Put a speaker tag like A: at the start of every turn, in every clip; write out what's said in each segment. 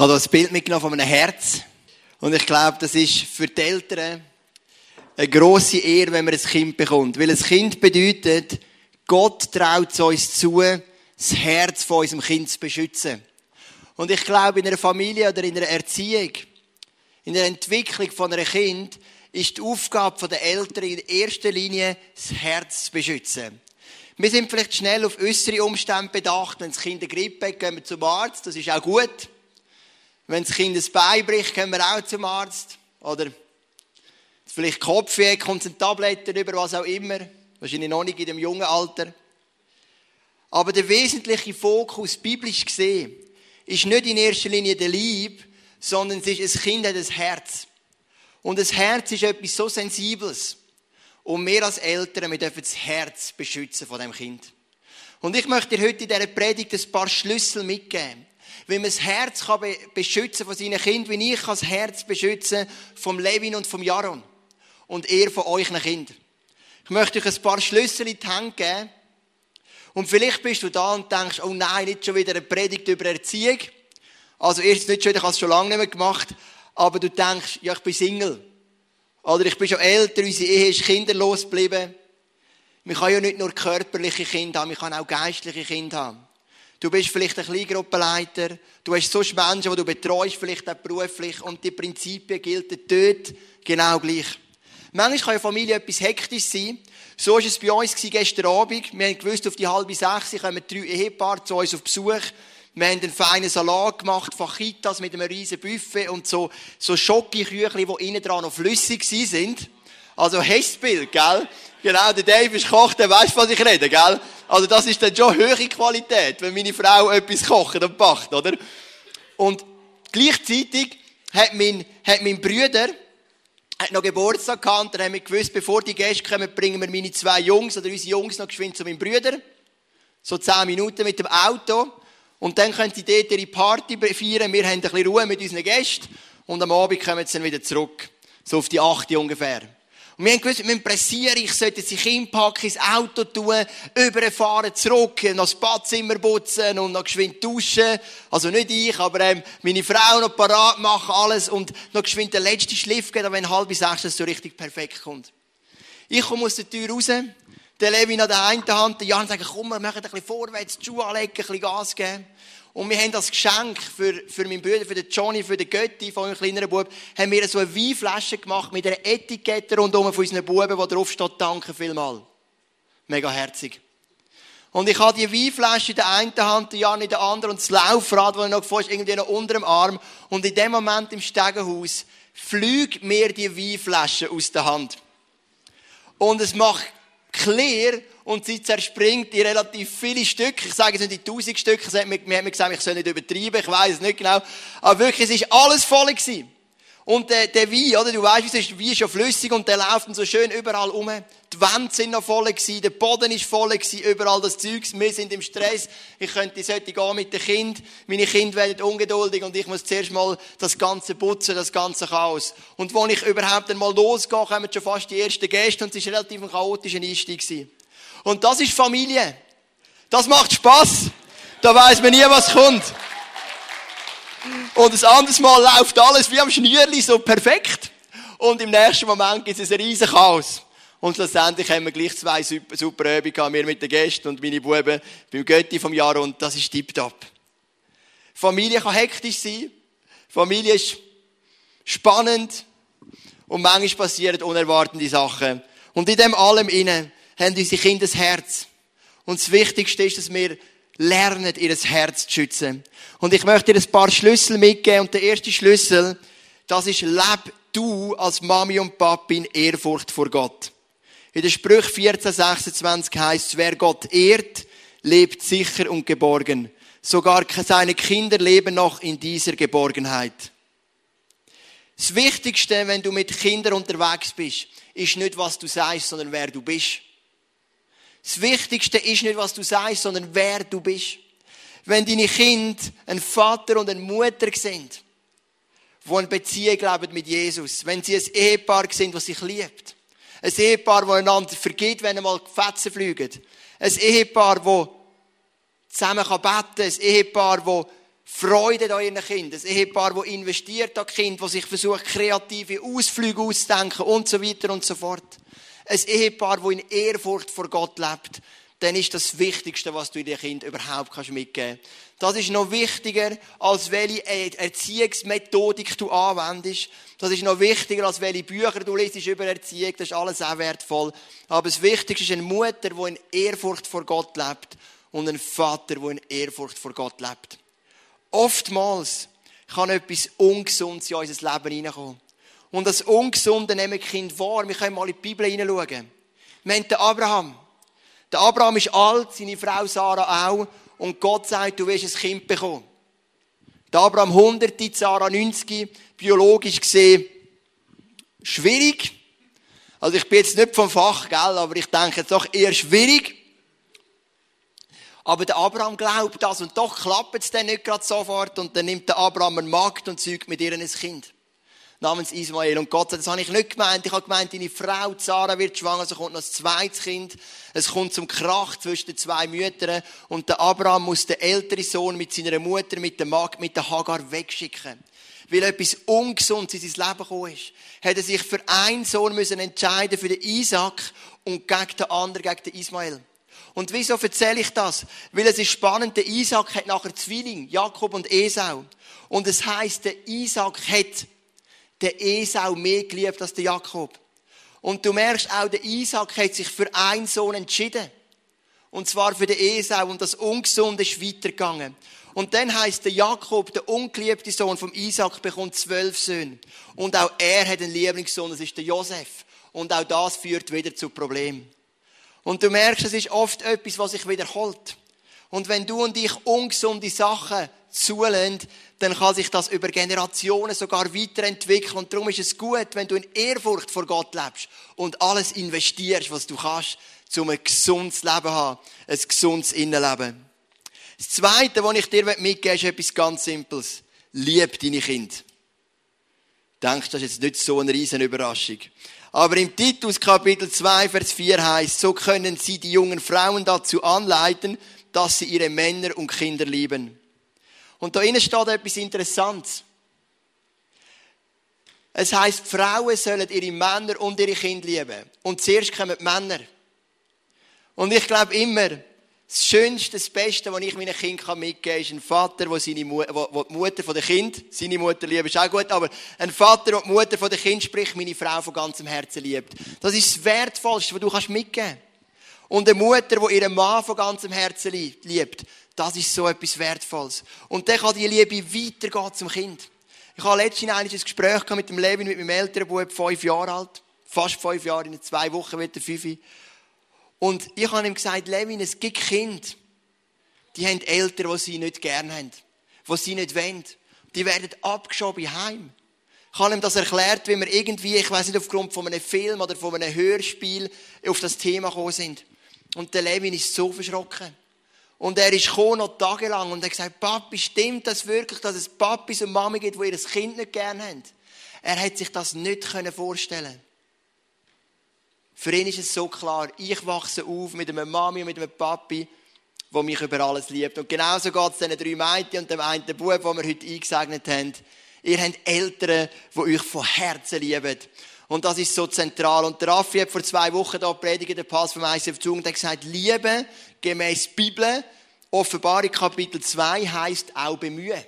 A: Ich habe hier ein Bild mitgenommen von einem Herz. Und ich glaube, das ist für die Eltern eine grosse Ehre, wenn man ein Kind bekommt. Weil ein Kind bedeutet, Gott traut es uns zu, das Herz von unserem Kind zu beschützen. Und ich glaube, in einer Familie oder in einer Erziehung, in der Entwicklung von einem Kind, ist die Aufgabe der Eltern in erster Linie, das Herz zu beschützen. Wir sind vielleicht schnell auf äußere Umstände bedacht. Wenn das Kind eine Grippe hat, gehen wir zum Arzt. Das ist auch gut. Wenn das Kind ein Bein bricht, gehen wir auch zum Arzt. Oder vielleicht Kopfweh, kommt ein Tabletten über, was auch immer. Wahrscheinlich noch nicht in dem jungen Alter. Aber der wesentliche Fokus, biblisch gesehen, ist nicht in erster Linie der Lieb, sondern es ist, ein Kind hat ein Herz. Und das Herz ist etwas so Sensibles. Und wir als Eltern, wir dürfen das Herz beschützen von dem Kind. Und ich möchte dir heute in dieser Predigt ein paar Schlüssel mitgeben. Wie man das Herz kann beschützen von seinen Kindern, wie ich das Herz beschützen vom Levin und vom Jaron. Und er von euch Kindern. Ich möchte euch ein paar Schlüssel in die Hand geben. Und vielleicht bist du da und denkst, oh nein, nicht schon wieder eine Predigt über Erziehung. Also erstens nicht schon, ich habe es schon lange nicht mehr gemacht. Aber du denkst, ja, ich bin Single. Oder ich bin schon älter, unsere Ehe ist kinderlos geblieben. Man kann ja nicht nur körperliche Kinder haben, man kann auch geistliche Kinder haben. Du bist vielleicht ein Kleingruppenleiter, du hast sonst Menschen, die du betreust, vielleicht auch beruflich, und die Prinzipien gelten dort genau gleich. Manchmal kann eine Familie etwas hektisch sein. So war es bei uns gestern Abend. Wir haben gewusst, auf die halbe sechs kommen drei Ehepaare zu uns auf Besuch. Wir haben einen feinen Salat gemacht, Fajitas mit einem riesen Buffet und so, so Schokoküchli, die innen dran noch flüssig sind. Also Hessbild, gell? Genau, der Dave ist Koch, der weiss, was ich rede, gell? Also das ist dann schon höhere Qualität, wenn meine Frau etwas kocht und backt, oder? Und gleichzeitig hat mein, hat mein Bruder hat noch Geburtstag gehabt und dann haben wir gewusst, bevor die Gäste kommen, bringen wir meine zwei Jungs oder unsere Jungs noch geschwind zu meinem Bruder. So zehn Minuten mit dem Auto. Und dann können sie dort ihre Party feiern. Wir haben ein bisschen Ruhe mit unseren Gästen. Und am Abend kommen sie dann wieder zurück. So auf die 8 ungefähr. Und wir haben gewusst, wir müssen pressieren. Ich sollte sich hinpacken, ins Auto tun, überfahren, zurück, noch das Badzimmer putzen und noch geschwind duschen. Also nicht ich, aber ähm, meine Frau noch parat machen, alles. Und noch geschwind den letzten Schliff geben, wenn halb sechs das so richtig perfekt kommt. Ich komme aus der Tür raus der Levin an der einen Hand, der Jan sagt, komm, wir machen ein bisschen vorwärts, die Schuhe anlegen, ein bisschen Gas geben. Und wir haben das Geschenk für, für meinen Bruder, für den Johnny, für den Götti von meinem kleineren Bub, haben wir so eine Weinflasche gemacht mit einer Etikette rundum von unseren Buben, wo drauf steht, danke vielmal. Mega herzig. Und ich habe die Weinflasche in der einen Hand, die Jan in der anderen und das Laufrad, das noch vor ist, irgendwie noch unter dem Arm. Und in dem Moment im Stegenhaus fliegt mir die Weinflasche aus der Hand. Und es macht klar und sie zerspringt in relativ viele Stücke. Ich sage es nicht in tausend Stücke. Es hat mir, gesagt, ich soll nicht übertreiben. Ich weiß es nicht genau. Aber wirklich, es ist alles voll gewesen. Und der, der Wein, oder? Du weißt, es ist, schon flüssig und der läuft so schön überall um. Die Wände sind noch voll gewesen, der Boden ist voll gewesen, überall das Zeugs. Wir sind im Stress. Ich könnte sollte gehen mit dem Kind. Meine Kinder werden ungeduldig und ich muss zuerst mal das Ganze putzen, das ganze Chaos. Und wenn ich überhaupt einmal losgehe, kommen schon fast die ersten Gäste und es ist relativ ein chaotischer Einstieg gewesen. Und das ist Familie. Das macht Spaß. Da weiß man nie, was kommt. Und ein anderes Mal läuft alles wie am Schnürli so perfekt. Und im nächsten Moment gibt es ein riesen Chaos. Und schlussendlich haben wir gleich zwei super, super Übungen wir mit den Gästen und meine Buben beim Götti vom Jahr und das ist tipptopp. Familie kann hektisch sein. Familie ist spannend. Und manchmal passieren unerwartete Sachen. Und in dem allem innen haben unsere Kinder das Herz. Und das Wichtigste ist, dass wir lernen, ihr Herz zu schützen. Und ich möchte dir ein paar Schlüssel mitgeben. Und der erste Schlüssel, das ist, leb du als Mami und Papi in Ehrfurcht vor Gott. In der Sprüch 14, 26 heißt wer Gott ehrt, lebt sicher und geborgen. Sogar seine Kinder leben noch in dieser Geborgenheit. Das Wichtigste, wenn du mit Kindern unterwegs bist, ist nicht, was du sagst, sondern wer du bist. Das Wichtigste ist nicht, was du sagst, sondern wer du bist. Wenn deine Kinder ein Vater und eine Mutter sind, die eine Beziehung leben mit Jesus, wenn sie ein Ehepaar sind, das sich liebt, ein Ehepaar, das einander vergibt, wenn einmal Fetzen fliegen, ein Ehepaar, das zusammen beten ein Ehepaar, das Freude an ihren Kindern. Ein Ehepaar, das investiert an Kind, das sich versucht, kreative Ausflüge auszudenken und so weiter und so fort. Ein Ehepaar, das in Ehrfurcht vor Gott lebt. Dann ist das Wichtigste, was du deinem Kind überhaupt mitgeben kannst. Das ist noch wichtiger, als welche Erziehungsmethodik du anwendest. Das ist noch wichtiger, als welche Bücher du liest über Erziehung. Das ist alles auch wertvoll. Aber das Wichtigste ist eine Mutter, die in Ehrfurcht vor Gott lebt. Und ein Vater, der in Ehrfurcht vor Gott lebt. Oftmals kann etwas Ungesundes in unser Leben hineinkommen. Und das Ungesunde nehmen die Kinder wahr. Wir können mal in die Bibel hineinschauen. Wir haben den Abraham. Der Abraham ist alt, seine Frau Sarah auch. Und Gott sagt, du wirst ein Kind bekommen. Der Abraham 100, Sarah 90, biologisch gesehen schwierig. Also ich bin jetzt nicht vom Fach, gell, aber ich denke jetzt doch eher schwierig. Aber der Abraham glaubt das und doch klappt es dann nicht gerade sofort und dann nimmt der Abraham einen Magd und zeugt mit ihr ein Kind. Namens Ismael. Und Gott sagt, das habe ich nicht gemeint. Ich habe gemeint, deine Frau Sarah wird schwanger, so kommt noch ein zweites Kind. Es kommt zum Krach zwischen den zwei Müttern und der Abraham muss den älteren Sohn mit seiner Mutter, mit der Magd, mit der Hagar wegschicken weil etwas Ungesundes in sein Leben gekommen ist, hat er sich für einen Sohn müssen entscheiden, für den Isaac und gegen den anderen, gegen den Ismael. Und wieso erzähle ich das? Weil es ist spannend, der Isaac hat nachher Zwilling, Jakob und Esau. Und es heißt, der Isaac hat den Esau mehr geliebt als der Jakob. Und du merkst auch, der Isaac hat sich für einen Sohn entschieden. Und zwar für den Esau. Und das Ungesunde ist weitergegangen. Und dann heißt der Jakob, der ungeliebte Sohn vom Isaac, bekommt zwölf Söhne. Und auch er hat einen Lieblingssohn, das ist der Josef. Und auch das führt wieder zu Problemen. Und du merkst, es ist oft etwas, was sich wiederholt. Und wenn du und ich ungesunde Sachen zulässt, dann kann sich das über Generationen sogar weiterentwickeln. Und darum ist es gut, wenn du in Ehrfurcht vor Gott lebst und alles investierst, was du kannst, um ein gesundes Leben zu haben. Ein gesundes Innenleben. Das Zweite, was ich dir mitgeben ist etwas ganz Simples. Lieb deine Kinder. Denkst, das ist jetzt nicht so eine riesen Überraschung. Aber im Titus Kapitel 2, Vers 4 heißt, so können sie die jungen Frauen dazu anleiten, dass sie ihre Männer und Kinder lieben. Und da innen steht etwas Interessantes. Es heißt, Frauen sollen ihre Männer und ihre Kinder lieben. Und zuerst kommen die Männer. Und ich glaube immer, das Schönste, das Beste, was ich meinen Kindern mitgeben kann, ist ein Vater, der, seine Mu der die Mutter von Kind, seine Mutter liebt, ist auch gut, aber ein Vater, der die Mutter von Kind, sprich meine Frau von ganzem Herzen liebt. Das ist das Wertvollste, was du kannst mitgeben kannst. Und eine Mutter, die ihren Mann von ganzem Herzen liebt, das ist so etwas Wertvolles. Und dann kann die Liebe weitergehen zum Kind. Ich habe letztens ein Gespräch mit dem Levin, mit meinem älteren Bub, fünf Jahre alt. Fast fünf Jahre, in zwei Wochen wird er fünf. Und ich habe ihm gesagt, Levin, es gibt Kinder, die haben Eltern, die sie nicht gern haben, die sie nicht wollen. Die werden abgeschoben heim. Ich habe ihm das erklärt, wie wir irgendwie, ich weiß nicht, aufgrund von einem Film oder von einem Hörspiel auf das Thema gekommen sind. Und der Levin ist so verschrocken. Und er ist gekommen, noch tagelang, und er hat gesagt, Papi, stimmt das wirklich, dass es Papis und Mami gibt, die ihr Kind nicht gern haben? Er hat sich das nicht vorstellen für ihn ist es so klar, ich wachse auf mit einer Mami und mit einem Papi, der mich über alles liebt. Und genauso geht es diesen drei Mädchen und dem einen Bub, den wir heute eingesegnet haben. Ihr habt Eltern, die euch von Herzen lieben. Und das ist so zentral. Und der Raffi hat vor zwei Wochen da predigt, der Pass vom ICF zu und hat gesagt, Liebe gemäß Bibel, Offenbarung Kapitel 2 heisst auch bemühen.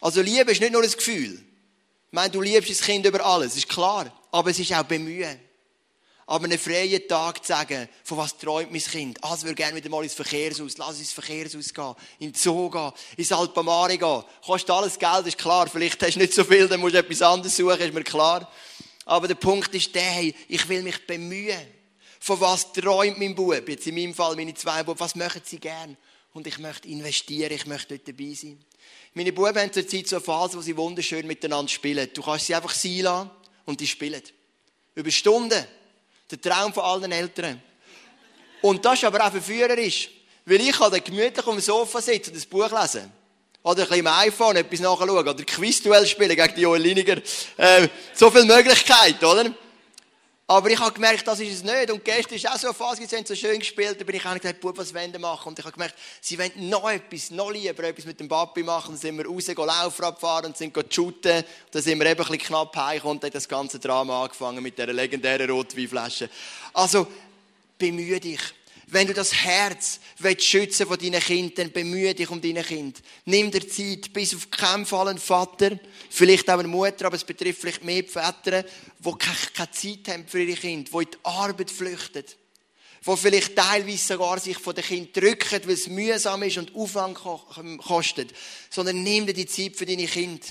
A: Also Liebe ist nicht nur ein Gefühl. Ich meine, du liebst das Kind über alles, ist klar. Aber es ist auch bemühen aber einen freien Tag zu sagen, von was träumt mein Kind? Ah, es würde gerne wieder mal ins Verkehrshaus. Lass ins Verkehrshaus gehen, in Zoo gehen, ins Alpamare gehen. Kostet alles Geld, ist klar. Vielleicht hast du nicht so viel, dann musst du etwas anderes suchen, ist mir klar. Aber der Punkt ist der, hey, ich will mich bemühen. Von was träumt mein Bub? Jetzt in meinem Fall meine zwei Bub. Was möchten sie gern? Und ich möchte investieren, ich möchte dort dabei sein. Meine Buben haben zurzeit so eine Phase, wo sie wunderschön miteinander spielen. Du kannst sie einfach sein lassen und die spielen. Über Stunden. Der Traum von allen Eltern. Und das ist aber auch verführerisch. Weil ich kann dann gemütlich auf dem Sofa sitzen und ein Buch lesen. Oder ein bisschen im iPhone etwas nachschauen. Oder Quizduell spielen gegen die Joel Liniger. Äh, so viele Möglichkeiten, oder? Aber ich habe gemerkt, das ist es nicht. Und gestern ist auch so eine Phase, sie haben so schön gespielt, da bin ich auch gesagt, was wollen machen? Und ich habe gemerkt, sie wollen noch etwas, noch lieber etwas mit dem Papi machen. Dann sind wir raus, Laufrad fahren und sind shooten. Dann sind wir eben ein bisschen knapp heimgekommen und hat das ganze Drama angefangen mit dieser legendären Rotweinflasche. Also, bemühe dich. Wenn du das Herz willst schützen von deinen Kindern, dann bemühe dich um deine Kinder. Nimm dir Zeit, bis auf keinen Fall einen Vater, vielleicht auch eine Mutter, aber es betrifft vielleicht mehr die Väter, die keine Zeit haben für ihre Kinder, die in die Arbeit flüchten, die vielleicht teilweise sogar sich von den Kindern drücken, weil es mühsam ist und Aufwand kostet. Sondern nimm dir die Zeit für deine Kinder.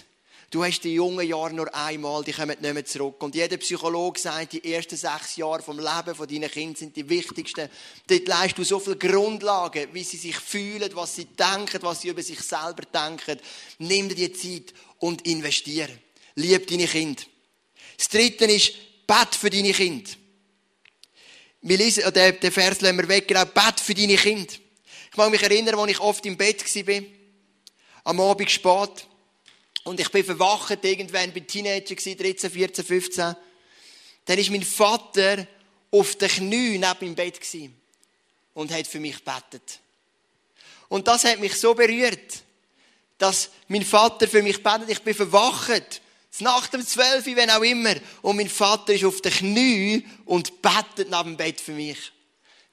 A: Du hast die jungen Jahre nur einmal, die kommen nicht mehr zurück. Und jeder Psychologe sagt, die ersten sechs Jahre vom Leben von deinen Kindern sind die wichtigsten. Dort leist du so viele Grundlagen, wie sie sich fühlen, was sie denken, was sie über sich selber denken. Nimm dir die Zeit und investiere. Lieb deine Kinder. Das dritte ist, Bett für deine Kinder. Wir lesen, äh, den, den Vers lassen wir weg, genau, Bett für deine Kinder. Ich mag mich erinnern, als ich oft im Bett war, am Abend spät, und ich bin verwacht, irgendwann bin Teenager 13, 14, 15. Dann ist mein Vater auf den Knien neben dem Bett und hat für mich betet. Und das hat mich so berührt, dass mein Vater für mich betet. Ich bin verwacht. Nach dem 12, wenn auch immer. Und mein Vater ist auf den Knien und betet neben dem Bett für mich.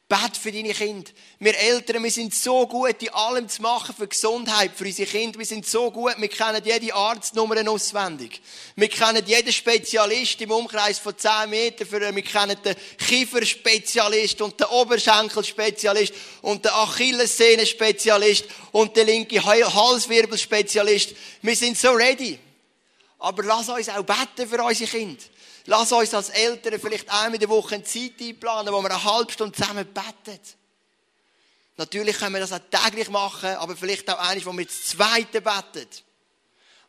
A: Bet für deine Kinder. Wir Eltern, wir sind so gut, in allem zu machen für Gesundheit, für unsere Kinder. Wir sind so gut, wir kennen jede Arztnummer auswendig. Wir kennen jeden Spezialist im Umkreis von 10 Metern. Wir kennen den Kieferspezialist und den Oberschenkelspezialist und den Achillessehnenspezialist und den linken Halswirbelspezialist. Wir sind so ready. Aber lass uns auch beten für unsere Kinder. Lass uns als Eltern vielleicht einmal in der Woche eine Zeit einplanen, wo wir eine halbe Stunde zusammen beten. Natürlich können wir das auch täglich machen, aber vielleicht auch eines, wo wir das Zweite beten.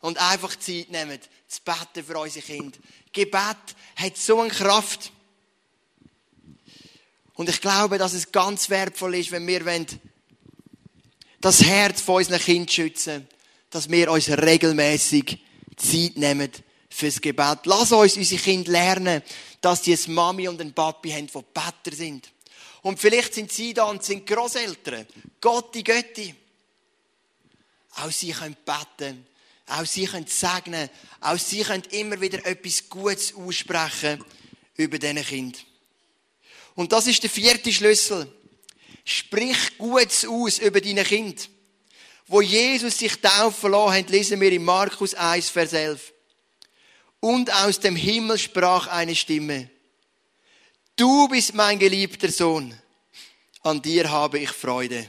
A: Und einfach Zeit nehmen, zu beten für unsere Kinder. Gebet hat so eine Kraft. Und ich glaube, dass es ganz wertvoll ist, wenn wir das Herz von unseren Kindern schützen, dass wir uns regelmäßig Zeit nehmen fürs Gebet. Lass uns unsere Kinder lernen, dass die eine Mami und einen Papi haben, die Better sind. Und vielleicht sind sie da und sind Großeltern. Gott, die Götti. Auch sie können beten. Auch sie können segnen. Auch sie können immer wieder etwas Gutes aussprechen über diesen Kind. Und das ist der vierte Schlüssel. Sprich Gutes aus über deine Kind. Wo Jesus sich taufen lassen hat, lesen wir in Markus 1, Vers 11. Und aus dem Himmel sprach eine Stimme, du bist mein geliebter Sohn, an dir habe ich Freude.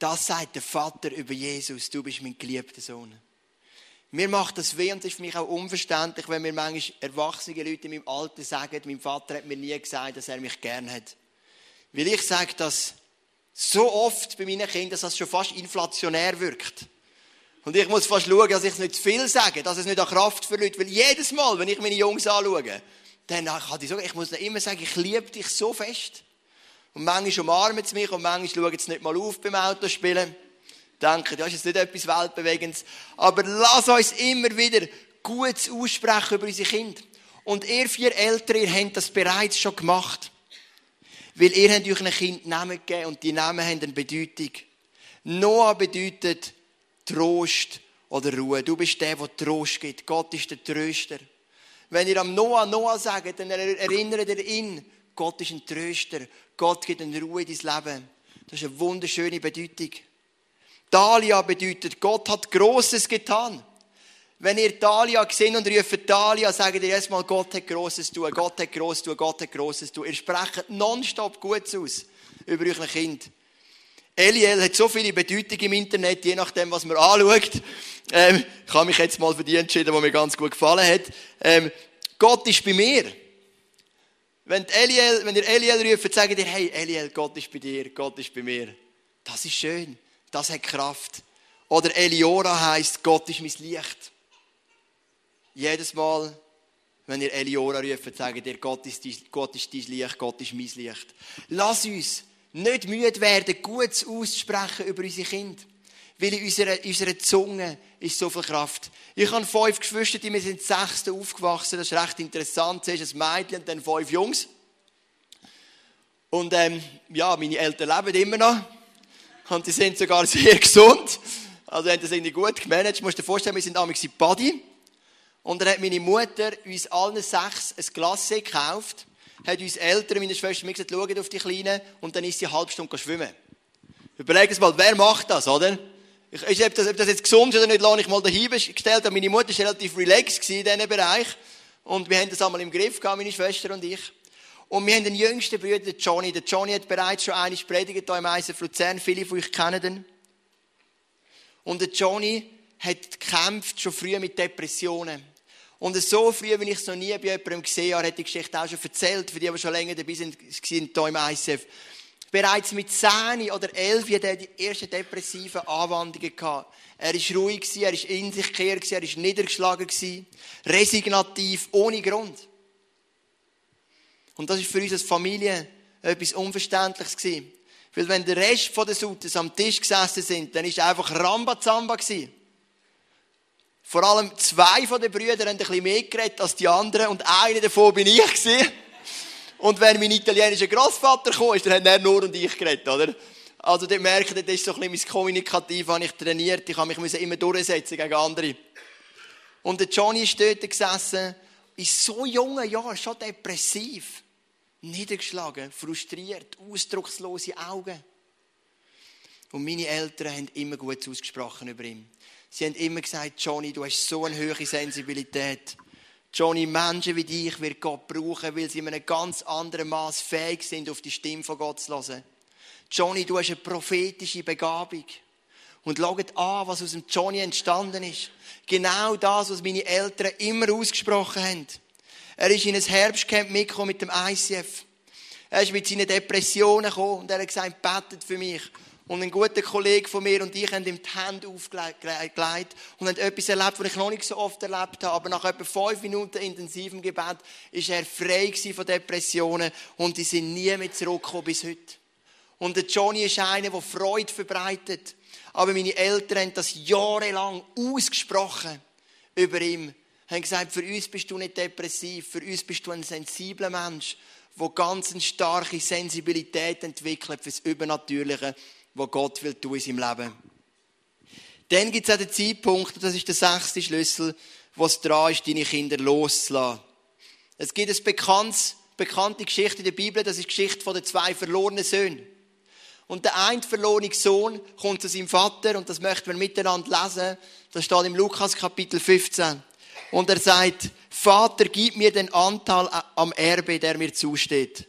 A: Das sagt der Vater über Jesus, du bist mein geliebter Sohn. Mir macht das weh und das ist für mich auch unverständlich, wenn mir manchmal erwachsene Leute in meinem Alter sagen, mein Vater hat mir nie gesagt, dass er mich gern hat. Weil ich sage das so oft bei meinen Kindern, dass das schon fast inflationär wirkt. Und ich muss fast schauen, dass ich es nicht zu viel sage, dass es nicht an Kraft verliert. Weil jedes Mal, wenn ich meine Jungs anschaue, dann kann ich sagen, ich muss immer sagen, ich liebe dich so fest. Und manchmal umarmen sie mich und manchmal schauen sie nicht mal auf beim Autospielen. Denken, das ist jetzt nicht etwas Weltbewegendes. Aber lass uns immer wieder Gutes aussprechen über unsere Kinder. Und ihr vier Eltern, ihr habt das bereits schon gemacht. Weil ihr habt euch ein Kind Namen gegeben und die Namen haben eine Bedeutung. Noah bedeutet Trost oder Ruhe. Du bist der, der Trost gibt. Gott ist der Tröster. Wenn ihr am Noah Noah sagt, dann erinnert ihr ihn, Gott ist ein Tröster. Gott gibt eine Ruhe in dein Leben. Das ist eine wunderschöne Bedeutung. Dalia bedeutet, Gott hat Großes getan. Wenn ihr Dalia gesehen und ruft Dalia, sagt ihr erstmal, Gott hat Großes tun, Gott hat Großes tun, Gott hat Großes tun. Ihr sprecht nonstop Gutes aus über euer Kind. Eliel hat so viele Bedeutungen im Internet, je nachdem, was man anschaut. Ähm, ich habe mich jetzt mal für die entschieden, die mir ganz gut gefallen hat. Ähm, Gott ist bei mir. Wenn, Eliel, wenn ihr Eliel ruft, sagt ihr, hey Eliel, Gott ist bei dir, Gott ist bei mir. Das ist schön, das hat Kraft. Oder Eliora heißt, Gott ist mein Licht. Jedes Mal, wenn ihr Eliora ruft, sagt ihr, Gott ist, dein, Gott ist dein Licht, Gott ist mein Licht. Lass uns nicht müde werden, Gutes auszusprechen über unsere Kinder. Weil in unserer, unserer Zunge ist so viel Kraft. Ich habe fünf Geschwister, die wir sind sechste aufgewachsen. Das ist recht interessant. Zuerst ein Mädchen und dann fünf Jungs. Und ähm, ja, meine Eltern leben immer noch. Und die sind sogar sehr gesund. Also haben das irgendwie gut gemanagt. Du musst dir vorstellen, wir sind damals in Body. Und dann hat meine Mutter uns allen sechs ein Glas gekauft, hat uns Eltern, meine Schwester, mir gesagt, schaut auf die Kleinen und dann ist sie eine halbe Stunde schwimmen. Überlegt mal, wer macht das, oder? Ich, ich, ob, das, ob das jetzt gesund ist oder nicht, lasse ich mal dahin gestellt. Aber meine Mutter war relativ relaxed in diesem Bereich. Und wir haben das einmal im Griff gehabt, meine Schwester und ich. Und wir haben den jüngsten Bruder, den Johnny. Der Johnny hat bereits schon eine predigt hier im ISF Luzern. Viele von euch kennen ihn. Und der Johnny hat gekämpft schon früh mit Depressionen. Und so früh, wie ich es noch nie bei jemandem gesehen habe, hat die Geschichte auch schon erzählt, für die, die schon länger dabei sind, sind hier im ISF. Bereits mit 10 oder 11 hatte er die ersten depressiven Anwandlungen gehabt. Er war ruhig, er war in sich gekehrt, er war niedergeschlagen, resignativ, ohne Grund. Und das war für uns als Familie etwas Unverständliches gewesen. Weil wenn der Rest der Sutes am Tisch gesessen sind, dann war es einfach Rambazamba gewesen. Vor allem zwei von den Brüdern haben ein bisschen mehr geredet als die anderen und einer davon bin ich gewesen. Und wenn mein italienischer Großvater kam, ist, dann haben er nur und ich geredet, oder? Also, dort merkt ihr, das ist so ein bisschen mein Kommunikativ, habe ich trainiert. Ich habe mich immer durchsetzen gegen andere. Und der Johnny ist dort gesessen, in so jungen Jahren, schon depressiv, niedergeschlagen, frustriert, ausdruckslose Augen. Und meine Eltern haben immer gut ausgesprochen über ihn. Sie haben immer gesagt, Johnny, du hast so eine hohe Sensibilität. Johnny, Menschen wie dich wird Gott brauchen, weil sie in einem ganz anderen Maß fähig sind, auf die Stimme von Gott zu hören. Johnny, du hast eine prophetische Begabung. Und schaut an, was aus dem Johnny entstanden ist. Genau das, was meine Eltern immer ausgesprochen haben. Er ist in ein Herbstcamp mitgekommen mit dem ICF. Er ist mit seinen Depressionen gekommen und er hat gesagt, betet für mich. Und ein guter Kollege von mir und ich haben ihm die Hände aufgelegt und haben etwas erlebt, was ich noch nicht so oft erlebt habe. Aber nach etwa fünf Minuten intensivem Gebet ist er frei von Depressionen und die sind nie mehr zurückgekommen bis heute. Und der Johnny ist einer, der Freude verbreitet. Aber meine Eltern haben das jahrelang ausgesprochen über ihn. Haben gesagt, für uns bist du nicht depressiv, für uns bist du ein sensibler Mensch, der ganz eine starke Sensibilität entwickelt fürs Übernatürliche wo Gott will tun in seinem Leben. Dann gibt es auch den Zeitpunkt, das ist der sechste Schlüssel, wo es dran ist, deine Kinder loszulassen. Es gibt eine bekannte, bekannte Geschichte in der Bibel, das ist die Geschichte von den zwei verlorenen Söhnen. Und der eine verlorene Sohn kommt zu seinem Vater und das möchten wir miteinander lesen. Das steht im Lukas Kapitel 15. Und er sagt, Vater, gib mir den Anteil am Erbe, der mir zusteht.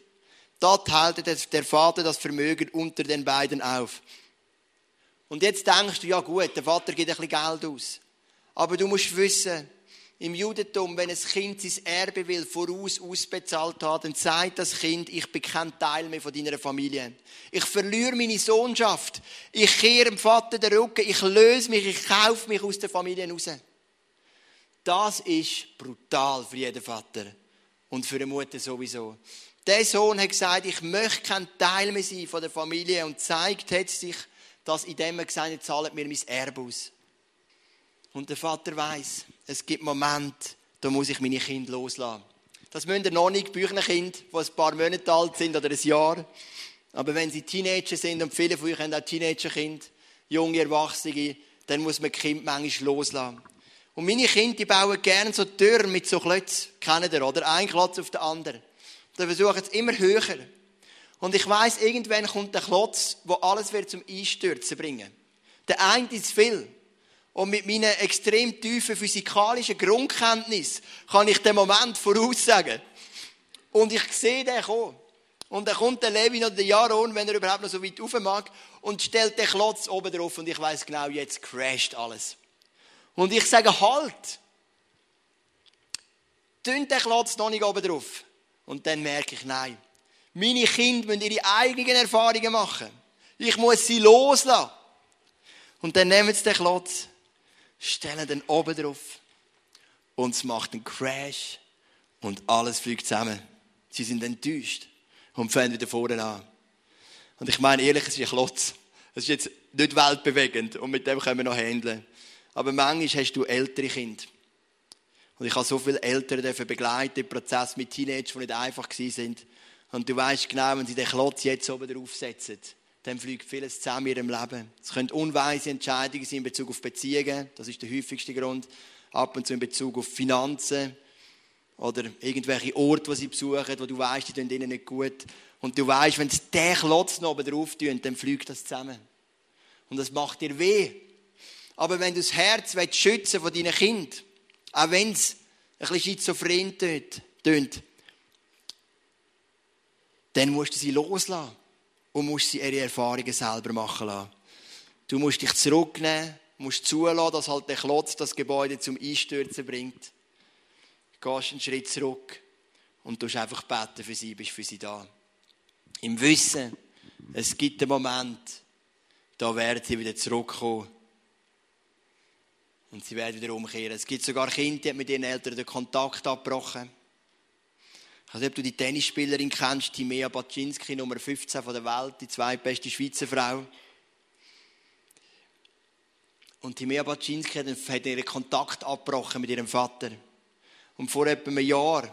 A: Da teilte der Vater das Vermögen unter den beiden auf. Und jetzt denkst du, ja gut, der Vater gibt ein bisschen Geld aus. Aber du musst wissen, im Judentum, wenn ein Kind sein Erbe will, voraus ausbezahlt hat, dann sagt das Kind, ich bin kein Teil mehr von deiner Familie. Ich verliere meine Sohnschaft. Ich kehre dem Vater den Rücken. Ich löse mich. Ich kaufe mich aus der Familie raus. Das ist brutal für jeden Vater. Und für eine Mutter sowieso. Der Sohn hat gesagt, ich möchte kein Teil mehr sein von der Familie und zeigt hat sich, dass in dem er gesagt hat, zahlt mir mein Erbe aus. Und der Vater weiß, es gibt Momente, da muss ich meine Kinder loslassen. Das müssen ihr noch nicht, Büchnerkind, die ein paar Monate alt sind oder ein Jahr. Aber wenn sie Teenager sind, und viele von euch haben auch Teenagerkind, junge Erwachsene, dann muss man Kind manchmal loslassen. Und meine Kinder, die bauen gerne so Türen mit so Klötzen. Kennen ihr, oder? Ein Klotz auf den anderen. Der versucht es immer höher. Und ich weiß, irgendwann kommt der Klotz, wo alles wird zum Einstürzen bringen. Der eine ist viel. Und mit meinen extrem tiefen physikalischen Grundkenntnis kann ich den Moment voraussagen. Und ich sehe den kommen. Und dann kommt der Levin oder der Jaron, wenn er überhaupt noch so weit rauf mag, und stellt den Klotz oben drauf. Und ich weiß genau, jetzt crasht alles. Und ich sage, halt! Tönt den Klotz noch nicht oben drauf. Und dann merke ich, nein. Meine Kinder müssen ihre eigenen Erfahrungen machen. Ich muss sie loslassen. Und dann nehmen sie den Klotz, stellen den oben drauf und es macht einen Crash und alles fliegt zusammen. Sie sind enttäuscht und fangen wieder vorne an. Und ich meine ehrlich, es ist ein Klotz. Das ist jetzt nicht weltbewegend und mit dem können wir noch handeln. Aber manchmal hast du ältere Kinder. Und ich habe so viele Eltern begleiten im Prozess mit Teenagern, die nicht einfach sind. Und du weißt genau, wenn sie den Klotz jetzt oben drauf setzen, dann fliegt vieles zusammen in ihrem Leben. Es können unweise Entscheidungen sein in Bezug auf Beziehungen, das ist der häufigste Grund. Ab und zu in Bezug auf Finanzen oder irgendwelche Orte, die sie besuchen, wo du weißt, die tun ihnen nicht gut. Und du weißt, wenn sie den Klotz noch oben drauf tun, dann fliegt das zusammen. Und das macht dir weh. Aber wenn du das Herz schützen von deinen Kind, auch wenn es ein bisschen schizophren tönt, dann musst du sie loslassen und musst sie ihre Erfahrungen selber machen lassen. Du musst dich zurücknehmen, musst zulassen, dass halt der Klotz das Gebäude zum Einstürzen bringt. Du gehst einen Schritt zurück und du einfach beten für sie, bist für sie da. Im Wissen, es gibt einen Moment, da werden sie wieder zurückkommen. Und sie werden wieder umkehren. Es gibt sogar Kinder, die mit ihren Eltern den Kontakt abgebrochen. Nicht, ob du die Tennisspielerin kennst, Timea Baczynski, Nummer 15 von der Welt, die zweitbeste Schweizer Frau. Und Timea Baczynski hat ihren Kontakt abgebrochen mit ihrem Vater. Und vor etwa einem Jahr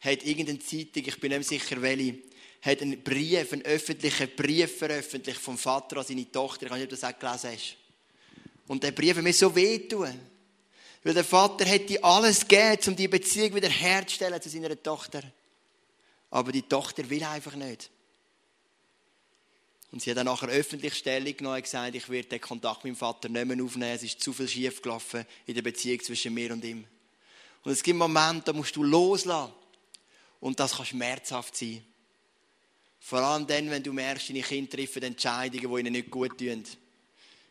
A: hat irgendeine Zeitung, ich bin nicht sicher welche, hat einen Brief, einen öffentlichen Brief veröffentlicht vom Vater an seine Tochter. Ich weiß nicht, ob du das auch gelesen hast. Und der Brief hat mir so wehtun. Weil der Vater hätte alles gegeben, um die Beziehung wieder herzustellen zu seiner Tochter. Aber die Tochter will einfach nicht. Und sie hat dann nachher öffentlich Stellung genommen und gesagt, ich werde den Kontakt mit dem Vater nicht mehr aufnehmen. Es ist zu viel schief gelaufen in der Beziehung zwischen mir und ihm. Und es gibt Momente, da musst du loslassen. Und das kann schmerzhaft sein. Vor allem dann, wenn du merkst, deine Kinder treffen Entscheidungen, die ihnen nicht gut tun.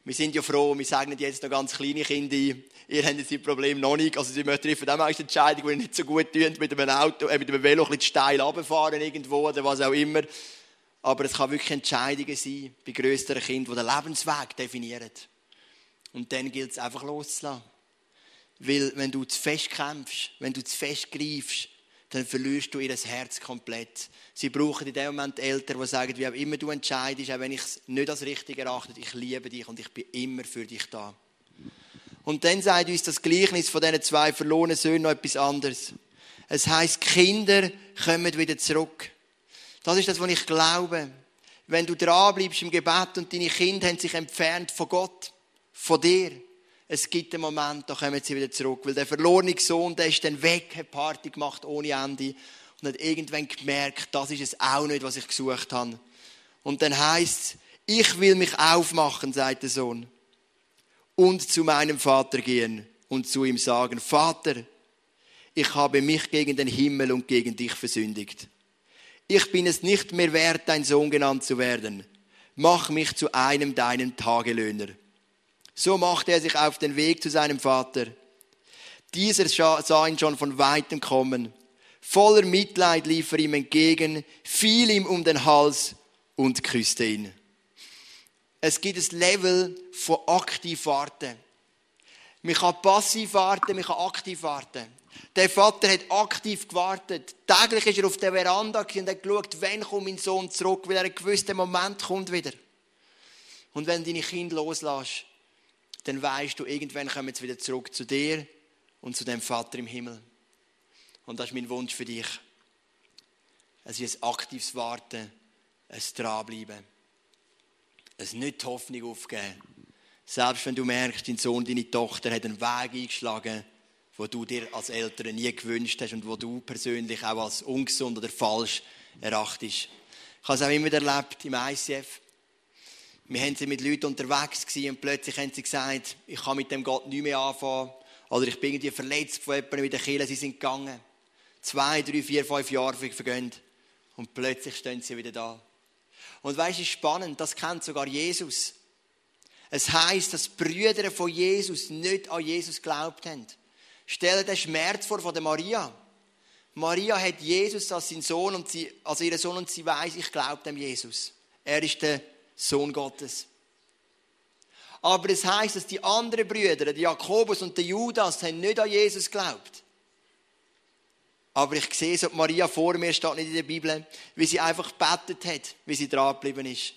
A: Wir sind ja froh, wir sagen jetzt noch ganz kleine Kinder ein. Ihr habt jetzt das Problem noch nicht. Also, sie treffen auch meist Entscheidungen, die nicht so gut tun, mit einem Auto, äh, mit einem Velo ein bisschen steil runterfahren irgendwo oder was auch immer. Aber es kann wirklich Entscheidungen sein, bei größeren Kindern, die den Lebensweg definieren. Und dann gilt es einfach loszulassen. Weil, wenn du zu fest kämpfst, wenn du zu fest greifst, dann verlierst du ihr Herz komplett. Sie brauchen in dem Moment Eltern, die sagen, wie auch immer du entscheidest, auch wenn ich es nicht als richtig erachte, ich liebe dich und ich bin immer für dich da. Und dann sagt uns das Gleichnis von diesen zwei verlorenen Söhnen noch etwas anderes. Es heißt, Kinder kommen wieder zurück. Das ist das, was ich glaube. Wenn du dranbleibst im Gebet und deine Kinder haben sich entfernt von Gott, von dir, es gibt einen Moment, da kommen sie wieder zurück. Weil der verlorene Sohn, der ist dann weg, hat Party gemacht ohne Ende und hat irgendwann gemerkt, das ist es auch nicht, was ich gesucht habe. Und dann heißt es, ich will mich aufmachen, sagt der Sohn, und zu meinem Vater gehen und zu ihm sagen, Vater, ich habe mich gegen den Himmel und gegen dich versündigt. Ich bin es nicht mehr wert, dein Sohn genannt zu werden. Mach mich zu einem deinen Tagelöhner. So machte er sich auf den Weg zu seinem Vater. Dieser sah ihn schon von weitem kommen. Voller Mitleid lief er ihm entgegen, fiel ihm um den Hals und küsste ihn. Es gibt ein Level von aktiv warten. Man kann passiv warten, man kann aktiv warten. Der Vater hat aktiv gewartet. Täglich ist er auf der Veranda und hat geschaut, wann kommt mein Sohn zurück, weil er einen gewissen Moment kommt wieder. Und wenn du deine Kinder loslässt, dann weißt du, irgendwann kommen sie wieder zurück zu dir und zu dem Vater im Himmel. Und das ist mein Wunsch für dich. Es ist ein aktives Warten, ein Dranbleiben. Es nicht die Hoffnung aufgeben. Selbst wenn du merkst, dein Sohn, deine Tochter hat einen Weg eingeschlagen, wo du dir als Eltern nie gewünscht hast und wo du persönlich auch als ungesund oder falsch erachtest. Ich habe es auch immer erlebt im ICF. Wir haben sie mit Leuten unterwegs gewesen und plötzlich haben sie gesagt, ich kann mit dem Gott nicht mehr anfangen. Oder ich bin irgendwie verletzt von jemandem in der Kirche, sie sind gegangen. Zwei, drei, vier, fünf Jahre vergehen. Und plötzlich stehen sie wieder da. Und weißt du, spannend, das kennt sogar Jesus. Es heißt, dass Brüder von Jesus nicht an Jesus geglaubt haben. Stell dir den Schmerz vor von der Maria. Maria hat Jesus als seinen Sohn und sie, als ihren Sohn und sie weiß, ich glaube dem Jesus. Er ist der Sohn Gottes. Aber es heißt, dass die anderen Brüder, der Jakobus und der Judas, haben nicht an Jesus geglaubt. Aber ich sehe so, Maria vor mir steht nicht in der Bibel, wie sie einfach betet hat, wie sie dran geblieben ist.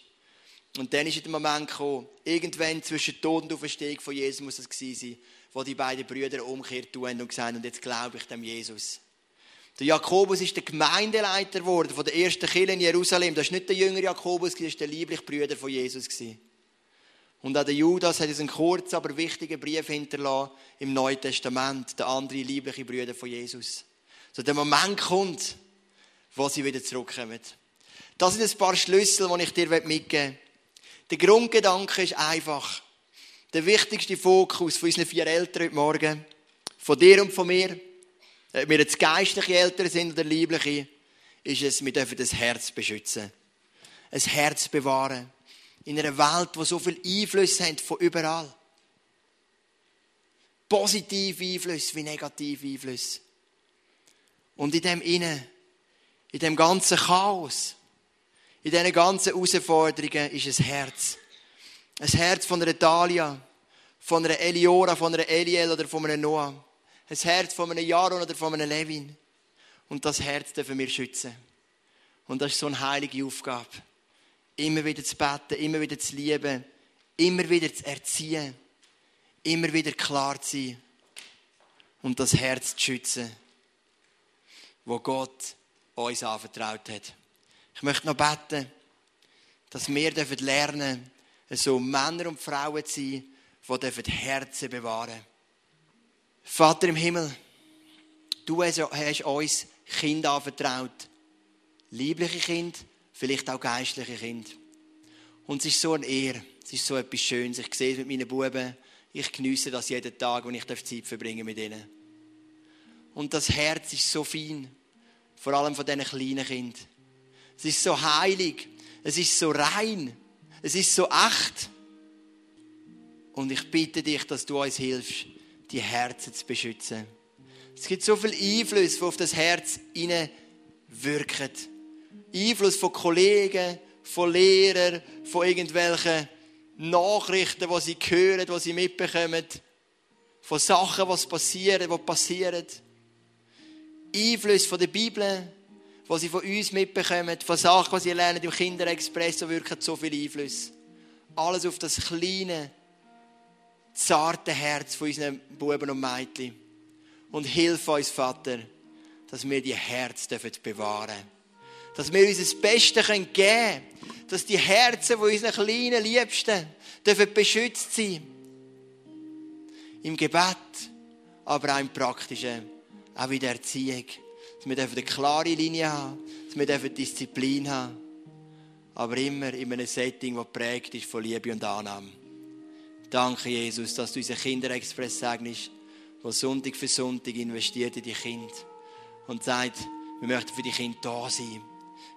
A: Und dann ist der Moment gekommen, irgendwann zwischen Tod und Auferstehung von Jesus muss es gewesen sein, wo die beiden Brüder umkehrt tun und gesagt und jetzt glaube ich dem Jesus. Der Jakobus ist der Gemeindeleiter geworden von der ersten Kirche in Jerusalem. Das ist nicht der jüngere Jakobus, das ist der liebliche Brüder von Jesus. Und auch der Judas hat uns einen kurzen, aber wichtigen Brief hinterlassen im Neuen Testament, der andere liebliche Brüder von Jesus. So der Moment kommt, wo sie wieder zurückkommen. Das sind ein paar Schlüssel, die ich dir mitgeben will. Der Grundgedanke ist einfach, der wichtigste Fokus von unseren vier Eltern heute Morgen, von dir und von mir, ob wir jetzt geistliche Eltern sind oder liebliche, ist es, wir dürfen das Herz beschützen. Ein Herz bewahren. In einer Welt, die so viel Einfluss hat von überall. Positive Einflüsse wie negative Einflüsse. Und in dem Innen, in dem ganzen Chaos, in diesen ganzen Herausforderungen ist ein Herz. Ein Herz von einer Talia, von einer Eliora, von einer Eliel oder von einem Noah. Ein Herz von einem Jaron oder von einem Levin. Und das Herz dürfen wir schützen. Und das ist so eine heilige Aufgabe. Immer wieder zu beten, immer wieder zu lieben, immer wieder zu erziehen, immer wieder klar zu sein und das Herz zu schützen, wo Gott uns anvertraut hat. Ich möchte noch beten, dass wir lernen dürfen, so Männer und Frauen zu sein, die Herzen bewahren dürfen. Vater im Himmel, du hast uns Kinder anvertraut. Liebliche Kinder, vielleicht auch geistliche Kinder. Und es ist so eine Ehre, es ist so etwas Schönes. Ich sehe es mit meinen Buben, ich genieße das jeden Tag, wenn ich Zeit verbringen mit ihnen. Und das Herz ist so fein, vor allem von diesen kleinen Kindern. Es ist so heilig, es ist so rein, es ist so echt. Und ich bitte dich, dass du uns hilfst, die Herzen zu beschützen. Es gibt so viel Einfluss, der auf das Herz wirken. Einfluss von Kollegen, von Lehrern, von irgendwelchen Nachrichten, die sie hören, die sie mitbekommen, von Sachen, was passieren, die passieren. Einfluss von der Bibel, was sie von uns mitbekommen, von Sachen, die sie lernen im Kinderexpress, so wirken so viel Einfluss. Alles auf das kleine, zarte Herz von unseren Buben und Mädchen. Und hilf uns, Vater, dass wir die Herz bewahren dürfen. Dass wir uns das Beste geben können. Dass die Herzen von unseren kleinen Liebsten dürfen beschützt sein. Im Gebet, aber auch im Praktischen. Auch in der Erziehung. Dass wir eine klare Linie haben. Dass wir Disziplin haben. Aber immer in einem Setting, das geprägt ist von Liebe und Annahme. Danke, Jesus, dass du unseren Kinderexpress segnest, der Sonntag für Sonntag investiert in die Kinder und sagt, wir möchten für die Kinder da sein.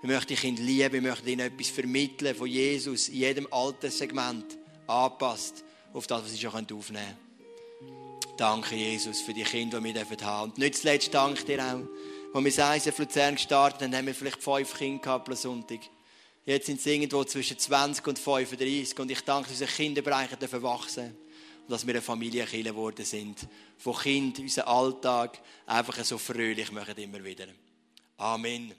A: Wir möchten die Kinder lieben, wir möchten ihnen etwas vermitteln von Jesus in jedem Alterssegment anpasst auf das, was sie schon aufnehmen können. Danke, Jesus, für die Kinder, die wir haben dürfen. Und nicht zuletzt danke dir auch, als wir in Luzern gestartet haben, haben wir vielleicht fünf Kinder gehabt pro Sonntag. Jetzt sind sie irgendwo zwischen 20 und 35 und ich danke, dass unsere Kinderbereiche dürfen wachsen und dass wir eine Familienkille geworden sind, wo Kinder unseren Alltag einfach so fröhlich machen immer wieder. Amen.